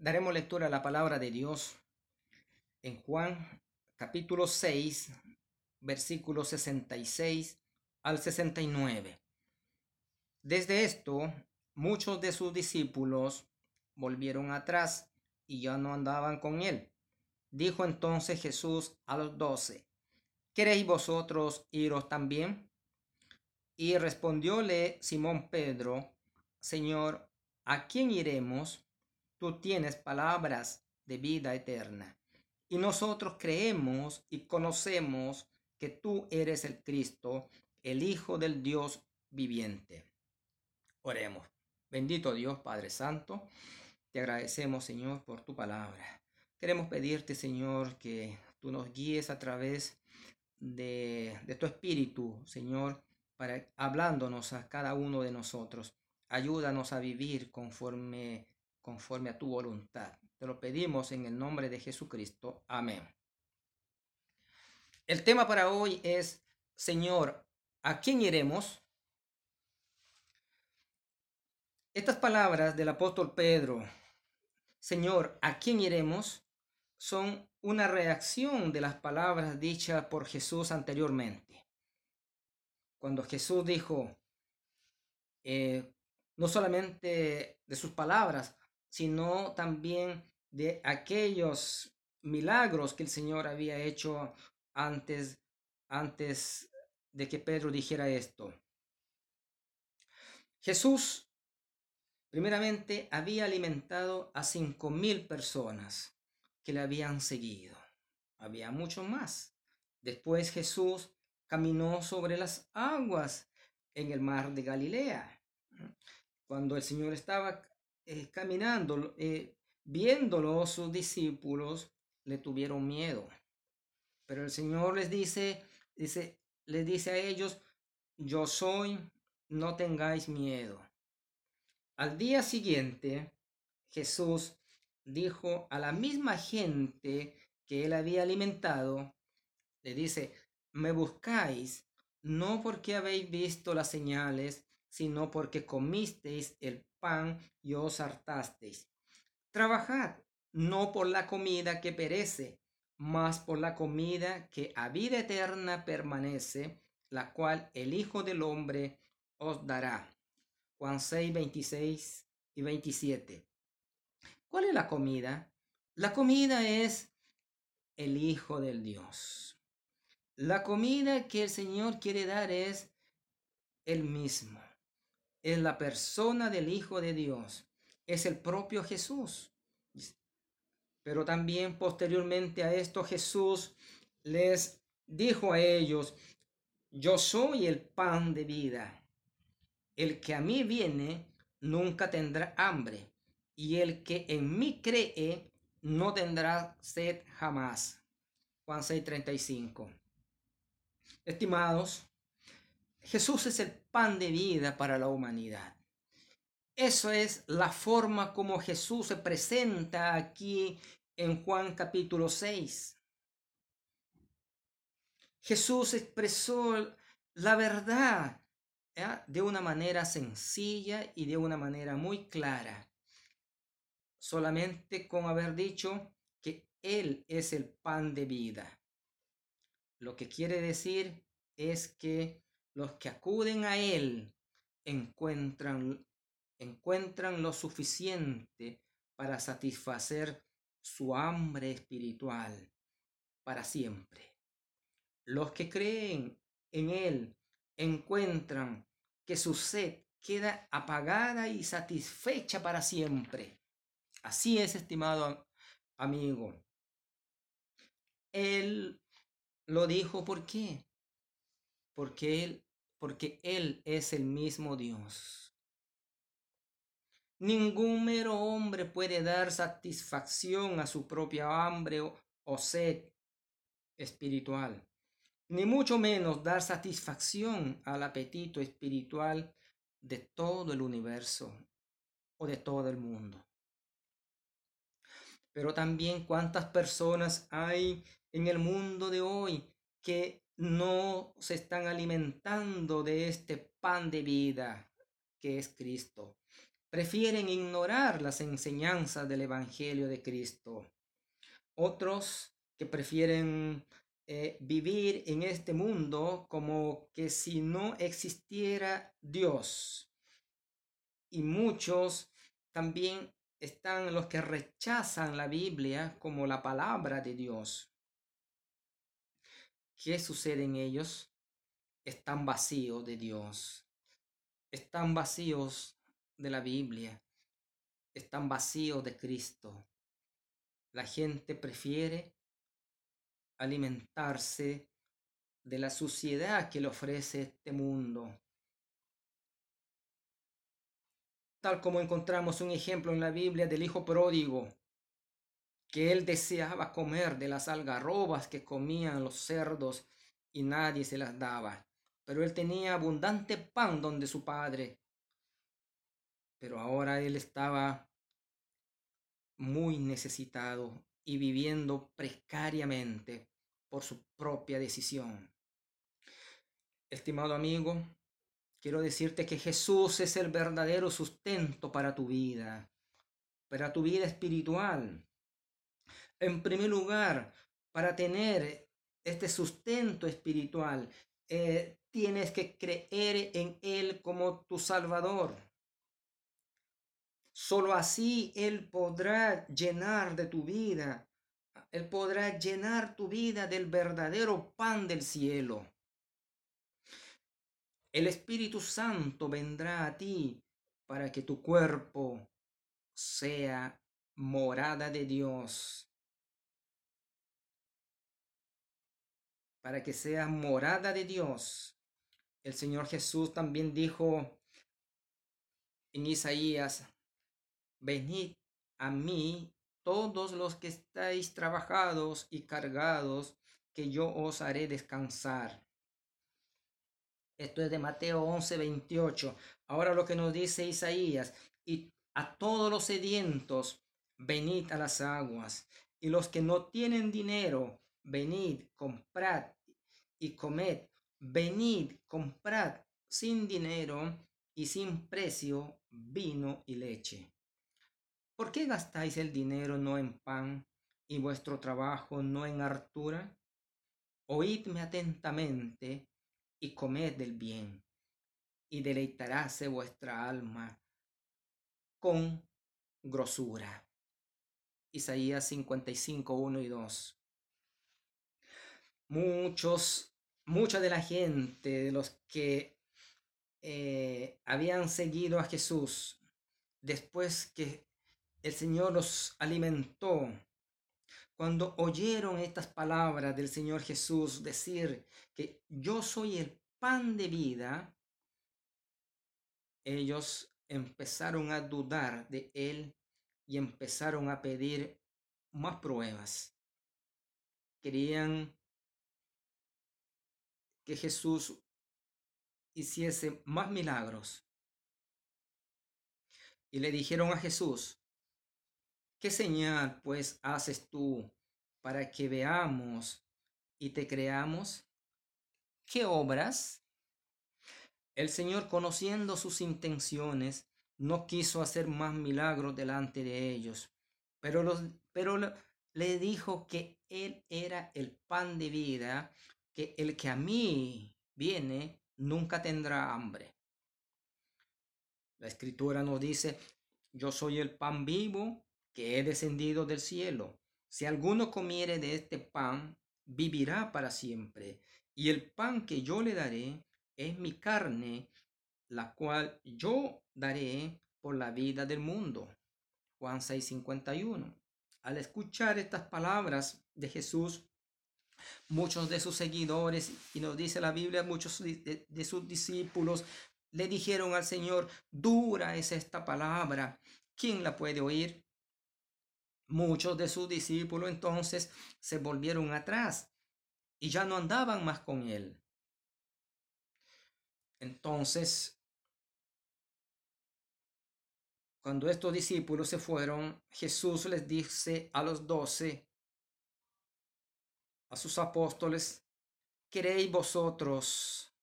Daremos lectura a la palabra de Dios en Juan capítulo 6, versículos 66 al 69. Desde esto, muchos de sus discípulos volvieron atrás y ya no andaban con él. Dijo entonces Jesús a los doce, ¿queréis vosotros iros también? Y respondióle Simón Pedro, Señor, ¿a quién iremos? Tú tienes palabras de vida eterna. Y nosotros creemos y conocemos que tú eres el Cristo, el Hijo del Dios viviente. Oremos. Bendito Dios Padre Santo, te agradecemos Señor por tu palabra. Queremos pedirte Señor que tú nos guíes a través de, de tu Espíritu, Señor, para hablándonos a cada uno de nosotros. Ayúdanos a vivir conforme, conforme a tu voluntad. Te lo pedimos en el nombre de Jesucristo. Amén. El tema para hoy es, Señor, ¿a quién iremos? Estas palabras del apóstol Pedro, Señor, ¿a quién iremos? son una reacción de las palabras dichas por Jesús anteriormente. Cuando Jesús dijo, eh, no solamente de sus palabras, sino también de aquellos milagros que el Señor había hecho antes, antes de que Pedro dijera esto. Jesús, primeramente, había alimentado a cinco mil personas que le habían seguido. Había mucho más. Después Jesús caminó sobre las aguas en el mar de Galilea. Cuando el Señor estaba eh, caminando, eh, viéndolo, sus discípulos le tuvieron miedo. Pero el Señor les dice, dice, les dice a ellos, yo soy, no tengáis miedo. Al día siguiente, Jesús dijo a la misma gente que él había alimentado, le dice, me buscáis no porque habéis visto las señales, sino porque comisteis el pan y os hartasteis. Trabajad no por la comida que perece, mas por la comida que a vida eterna permanece, la cual el Hijo del Hombre os dará. Juan 6, 26 y 27. ¿Cuál es la comida? La comida es el Hijo del Dios. La comida que el Señor quiere dar es el mismo. Es la persona del Hijo de Dios. Es el propio Jesús. Pero también posteriormente a esto Jesús les dijo a ellos, yo soy el pan de vida. El que a mí viene nunca tendrá hambre y el que en mí cree no tendrá sed jamás. Juan 6:35. Estimados, Jesús es el pan de vida para la humanidad. Eso es la forma como Jesús se presenta aquí en Juan capítulo 6. Jesús expresó la verdad de una manera sencilla y de una manera muy clara solamente con haber dicho que Él es el pan de vida. Lo que quiere decir es que los que acuden a Él encuentran, encuentran lo suficiente para satisfacer su hambre espiritual para siempre. Los que creen en Él encuentran que su sed queda apagada y satisfecha para siempre. Así es, estimado amigo. Él lo dijo, ¿por qué? Porque él, porque él es el mismo Dios. Ningún mero hombre puede dar satisfacción a su propia hambre o, sed espiritual, ni mucho menos dar satisfacción al apetito espiritual de todo el universo o de todo el mundo pero también cuántas personas hay en el mundo de hoy que no se están alimentando de este pan de vida que es Cristo. prefieren ignorar las enseñanzas del Evangelio de Cristo. Otros que prefieren eh, vivir en este mundo como que si no existiera Dios. Y muchos también están los que rechazan la Biblia como la palabra de Dios. ¿Qué sucede en ellos? Están vacíos de Dios. Están vacíos de la Biblia. Están vacíos de Cristo. La gente prefiere alimentarse de la suciedad que le ofrece este mundo. Tal como encontramos un ejemplo en la Biblia del hijo pródigo, que él deseaba comer de las algarrobas que comían los cerdos y nadie se las daba. Pero él tenía abundante pan donde su padre. Pero ahora él estaba muy necesitado y viviendo precariamente por su propia decisión. Estimado amigo, quiero decirte que Jesús es el verdadero sustento para tu vida, para tu vida espiritual. En primer lugar, para tener este sustento espiritual, eh, tienes que creer en Él como tu Salvador. Solo así Él podrá llenar de tu vida él podrá llenar tu vida del verdadero pan del cielo. El Espíritu Santo vendrá a ti para que tu cuerpo sea morada de Dios. Para que sea morada de Dios. El Señor Jesús también dijo en Isaías, venid a mí todos los que estáis trabajados y cargados, que yo os haré descansar. Esto es de Mateo 11, 28. Ahora lo que nos dice Isaías, y a todos los sedientos, venid a las aguas, y los que no tienen dinero, venid, comprad y comed, venid, comprad sin dinero y sin precio vino y leche ¿Por qué gastáis el dinero no en pan y vuestro trabajo no en hartura? Oídme atentamente y comed del bien, y deleitaráse vuestra alma con grosura. Isaías 55, 1 y 2. Muchos, mucha de la gente, de los que eh, habían seguido a Jesús, después que el Señor los alimentó. Cuando oyeron estas palabras del Señor Jesús decir que yo soy el pan de vida, ellos empezaron a dudar de Él y empezaron a pedir más pruebas. Querían que Jesús hiciese más milagros. Y le dijeron a Jesús, ¿Qué señal pues haces tú para que veamos y te creamos? ¿Qué obras? El Señor, conociendo sus intenciones, no quiso hacer más milagros delante de ellos, pero, los, pero le dijo que Él era el pan de vida, que el que a mí viene nunca tendrá hambre. La escritura nos dice, yo soy el pan vivo que he descendido del cielo. Si alguno comiere de este pan, vivirá para siempre. Y el pan que yo le daré es mi carne, la cual yo daré por la vida del mundo. Juan 6:51. Al escuchar estas palabras de Jesús, muchos de sus seguidores, y nos dice la Biblia, muchos de, sus discípulos, le dijeron al Señor, dura es esta palabra, ¿quién la puede oír? Muchos de sus discípulos entonces se volvieron atrás y ya no andaban más con él. Entonces, cuando estos discípulos se fueron, Jesús les dice a los doce, sus apóstoles, ¿queréis vosotros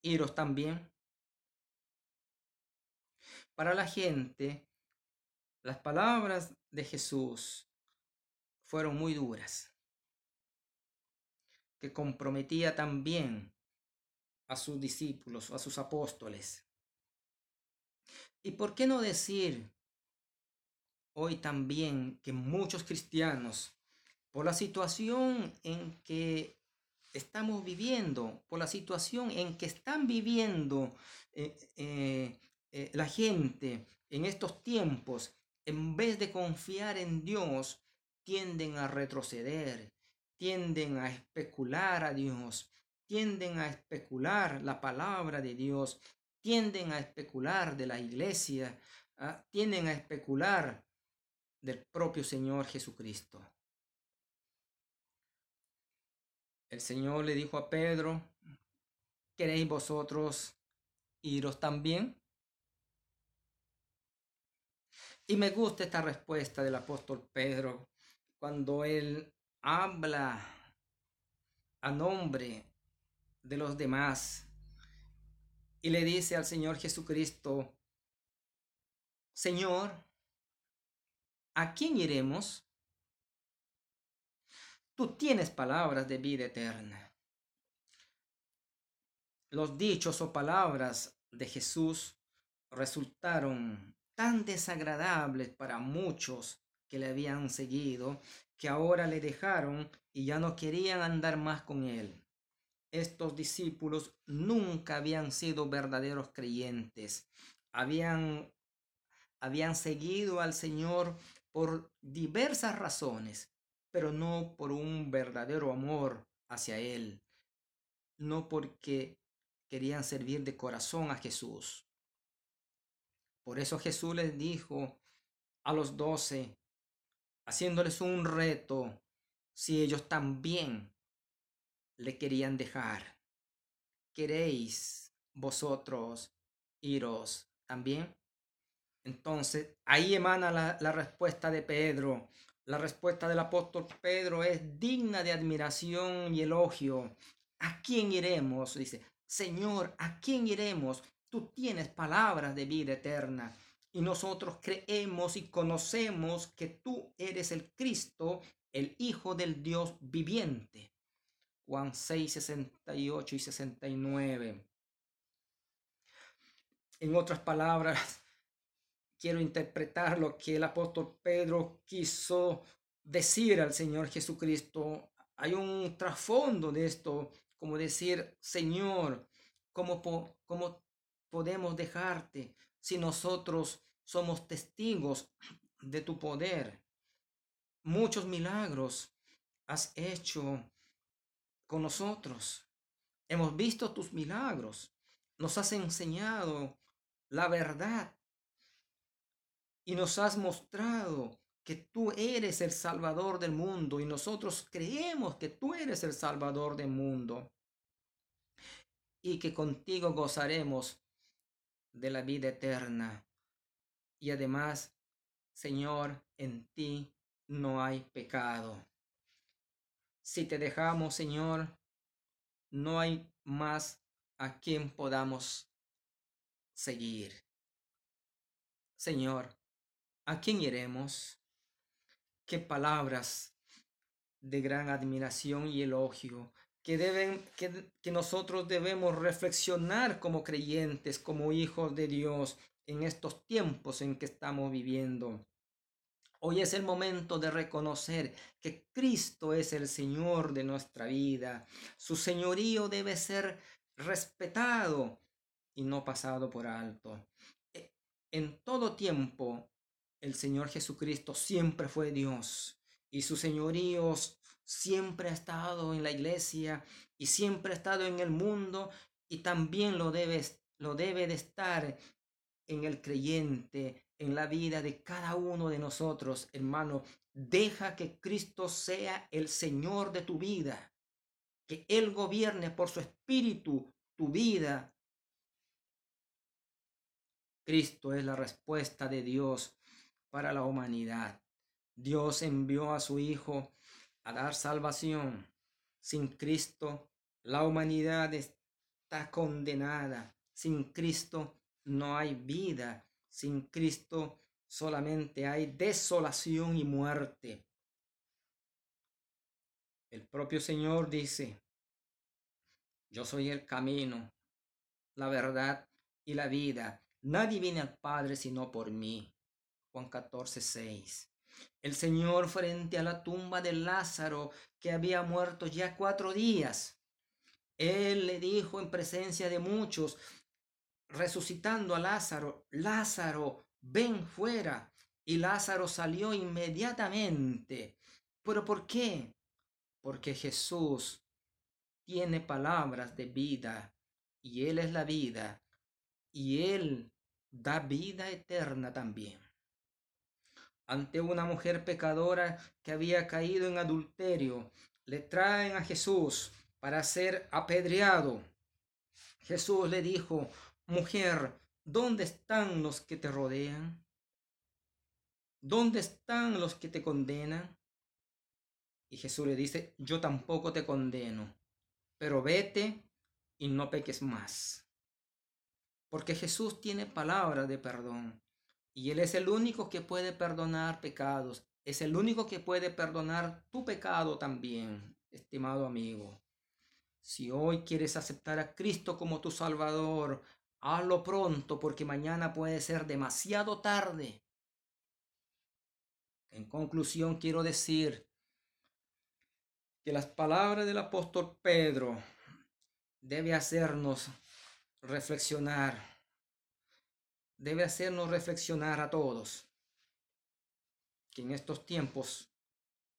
iros también? Para la gente, las palabras de Jesús fueron muy duras, que comprometía también a sus discípulos, a sus apóstoles. ¿Y por qué no decir hoy también que muchos cristianos, por la situación en que estamos viviendo, por la situación en que están viviendo eh, eh, eh, la gente en estos tiempos, en vez de confiar en Dios, tienden a retroceder, tienden a especular a Dios, tienden a especular la palabra de Dios, tienden a especular de la iglesia, ¿ah? tienden a especular del propio Señor Jesucristo. El Señor le dijo a Pedro, ¿queréis vosotros iros también? Y me gusta esta respuesta del apóstol Pedro cuando él habla a nombre de los demás y le dice al Señor Jesucristo, Señor, ¿a quién iremos? Tienes palabras de vida eterna. Los dichos o palabras de Jesús resultaron tan desagradables para muchos que le habían seguido, que ahora le dejaron y ya no querían andar más con él. Estos discípulos nunca habían sido verdaderos creyentes, habían, habían seguido al Señor por diversas razones, pero no por un verdadero amor hacia Él, no porque querían servir de corazón a Jesús. Por eso Jesús les dijo a los doce, haciéndoles un reto, si ellos también le querían dejar. ¿Queréis vosotros iros también? Entonces, ahí emana la, la, respuesta de Pedro. La respuesta del apóstol Pedro es digna de admiración y elogio. ¿A quién iremos? Dice, Señor, ¿a quién iremos? Tú tienes palabras de vida eterna y nosotros creemos y conocemos que tú eres el Cristo, el Hijo del Dios viviente. Juan 6, 68 y 69. En otras palabras, quiero interpretar lo que el apóstol Pedro quiso decir al Señor Jesucristo. Hay un trasfondo de esto, como decir, Señor, ¿cómo, cómo podemos dejarte si nosotros somos testigos de tu poder? Muchos milagros has hecho con nosotros. Hemos visto tus milagros. Nos has enseñado la verdad y nos has mostrado que tú eres el Salvador del mundo y nosotros creemos que tú eres el Salvador del mundo y que contigo gozaremos de la vida eterna. Y además, Señor, en ti no hay pecado. Si te dejamos, Señor, no hay más a quien podamos seguir. Señor, ¿a quién iremos? Qué palabras de gran admiración y elogio que, deben, que, que nosotros debemos reflexionar como creyentes, como hijos de Dios en estos tiempos en que estamos viviendo. Hoy es el momento de reconocer que Cristo es el Señor de nuestra vida. Su señorío debe ser respetado y no pasado por alto. E, en todo tiempo, el Señor Jesucristo siempre fue Dios y su señorío siempre ha estado en la iglesia y siempre ha estado en el mundo y también lo debe, lo debe de estar en el creyente, en la vida de cada uno de nosotros, hermano. Deja que Cristo sea el Señor de tu vida, que Él gobierne por su espíritu tu vida. Cristo es la respuesta de Dios para la humanidad. Dios envió a su Hijo a dar salvación. Sin Cristo, la humanidad está condenada. Sin Cristo no hay vida. Sin Cristo solamente hay desolación y muerte. El propio Señor dice, yo soy el camino, la verdad y la vida. Nadie viene al Padre sino por mí. Juan 14, 6. El Señor frente a la tumba de Lázaro, que había muerto ya cuatro días. Él le dijo en presencia de muchos, resucitando a Lázaro, Lázaro, ven fuera. Y Lázaro salió inmediatamente. ¿Pero por qué? porque Jesús tiene palabras de vida y Él es la vida y Él da vida eterna también. Ante una mujer pecadora que había caído en adulterio, le traen a Jesús para ser apedreado. Jesús le dijo, mujer, ¿dónde están los que te rodean? ¿Dónde están los que te condenan? Y Jesús le dice, yo tampoco te condeno, pero vete y no peques más. Porque Jesús tiene palabra de perdón. Y Él es el único que puede perdonar pecados. Es el único que puede perdonar tu pecado también, estimado amigo. Si hoy quieres aceptar a Cristo como tu Salvador, hazlo pronto porque mañana puede ser demasiado tarde. En conclusión, quiero decir que las palabras del apóstol Pedro debe hacernos reflexionar, debe hacernos reflexionar a todos que en estos tiempos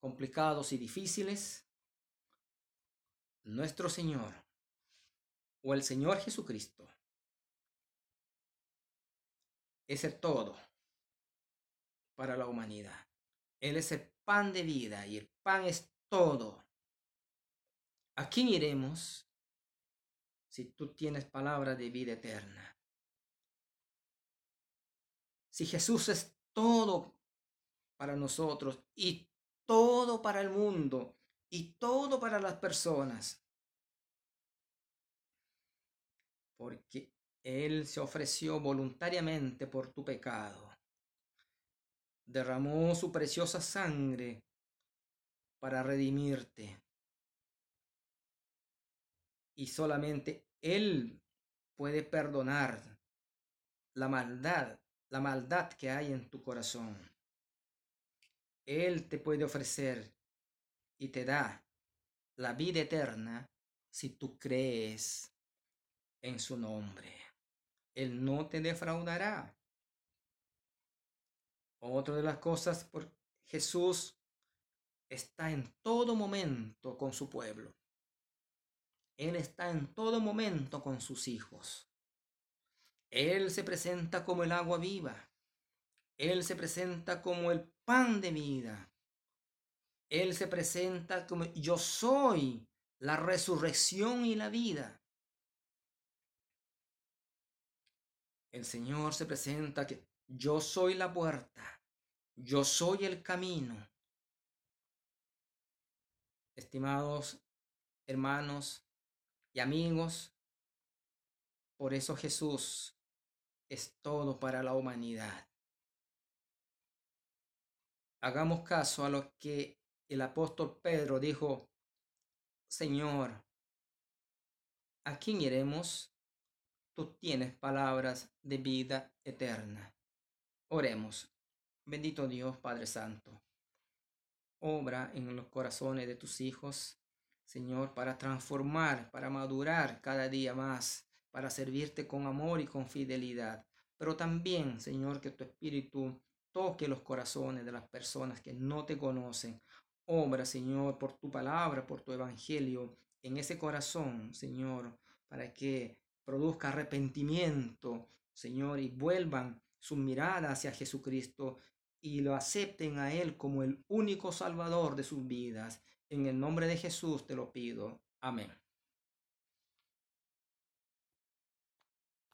complicados y difíciles, nuestro Señor o el Señor Jesucristo es el todo para la humanidad. Él es el pan de vida y el pan es todo. ¿A quién iremos si tú tienes palabra de vida eterna? Si Jesús es todo para nosotros y todo para el mundo y todo para las personas. Porque Él se ofreció voluntariamente por tu pecado. Derramó su preciosa sangre para redimirte y solamente Él puede perdonar la maldad, la maldad que hay en tu corazón. Él te puede ofrecer y te da la vida eterna si tú crees en su nombre. Él no te defraudará. Otra de las cosas, por Jesús está en todo momento con su pueblo. Él está en todo momento con sus hijos. Él se presenta como el agua viva. Él se presenta como el pan de vida. Él se presenta como yo soy la resurrección y la vida. El Señor se presenta que yo soy la puerta. Yo soy el camino. Estimados hermanos, y amigos, por eso Jesús es todo para la humanidad. Hagamos caso a lo que el apóstol Pedro dijo, Señor, ¿a quién iremos? Tú tienes palabras de vida eterna. Oremos. Bendito Dios Padre Santo. Obra en los corazones de tus hijos Señor, para transformar, para madurar cada día más, para servirte con amor y con fidelidad. Pero también, Señor, que tu Espíritu toque los corazones de las personas que no te conocen. Obra, Señor, por tu palabra, por tu evangelio, en ese corazón, Señor, para que produzca arrepentimiento, Señor, y vuelvan su mirada hacia Jesucristo y lo acepten a Él como el único Salvador de sus vidas. En el nombre de Jesús te lo pido. Amén.